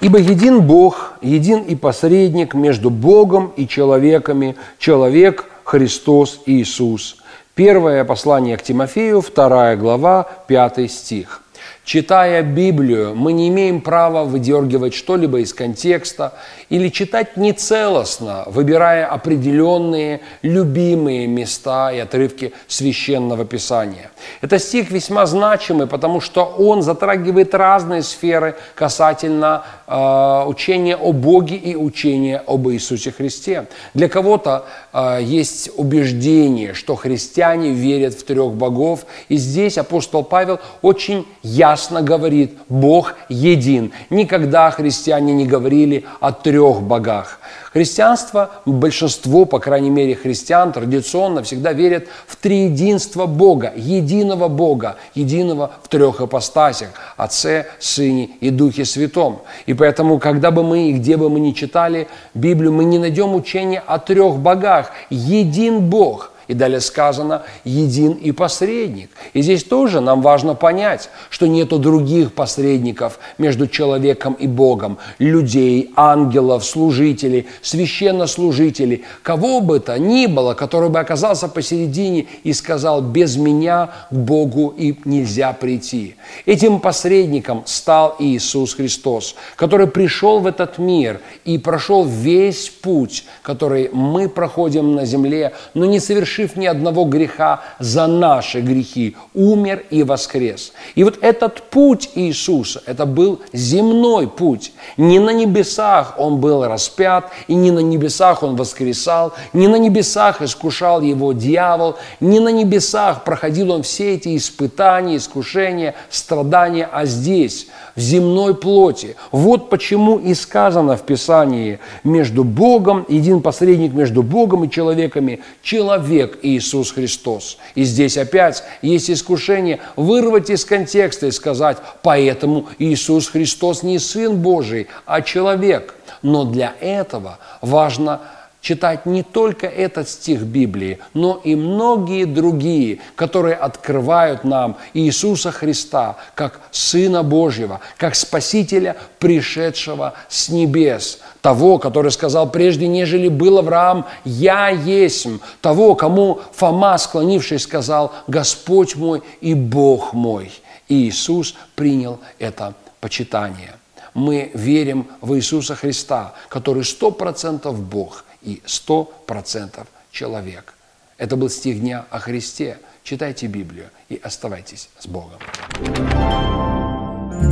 Ибо един Бог, един и посредник между Богом и человеками, человек Христос Иисус. Первое послание к Тимофею, вторая глава, пятый стих – Читая Библию, мы не имеем права выдергивать что-либо из контекста или читать нецелостно, выбирая определенные любимые места и отрывки священного писания. Это стих весьма значимый, потому что он затрагивает разные сферы касательно э, учения о Боге и учения об Иисусе Христе. Для кого-то э, есть убеждение, что христиане верят в трех богов, и здесь апостол Павел очень ясно ясно говорит, Бог един. Никогда христиане не говорили о трех богах. Христианство, большинство, по крайней мере, христиан традиционно всегда верят в триединство Бога, единого Бога, единого в трех ипостасях – Отце, Сыне и Духе Святом. И поэтому, когда бы мы и где бы мы ни читали Библию, мы не найдем учения о трех богах. Един Бог – и далее сказано «един и посредник». И здесь тоже нам важно понять, что нету других посредников между человеком и Богом. Людей, ангелов, служителей, священнослужителей, кого бы то ни было, который бы оказался посередине и сказал «без меня к Богу и нельзя прийти». Этим посредником стал Иисус Христос, который пришел в этот мир и прошел весь путь, который мы проходим на земле, но не совершил совершив ни одного греха за наши грехи, умер и воскрес. И вот этот путь Иисуса, это был земной путь. Не на небесах Он был распят, и не на небесах Он воскресал, не на небесах искушал Его дьявол, не на небесах проходил Он все эти испытания, искушения, страдания, а здесь, в земной плоти. Вот почему и сказано в Писании, между Богом, един посредник между Богом и человеками, человек человек Иисус Христос. И здесь опять есть искушение вырвать из контекста и сказать, поэтому Иисус Христос не Сын Божий, а человек. Но для этого важно читать не только этот стих Библии, но и многие другие, которые открывают нам Иисуса Христа как Сына Божьего, как Спасителя, пришедшего с небес, того, который сказал, прежде нежели был Авраам, я есть, того, кому Фома, склонившись, сказал, Господь мой и Бог мой. И Иисус принял это почитание. Мы верим в Иисуса Христа, который сто процентов Бог – и сто процентов человек. Это был стих дня о Христе. Читайте Библию и оставайтесь с Богом.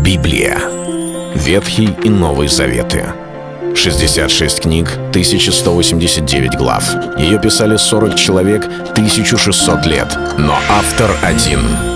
Библия. Ветхий и Новый Заветы. 66 книг, 1189 глав. Ее писали 40 человек, 1600 лет. Но автор один –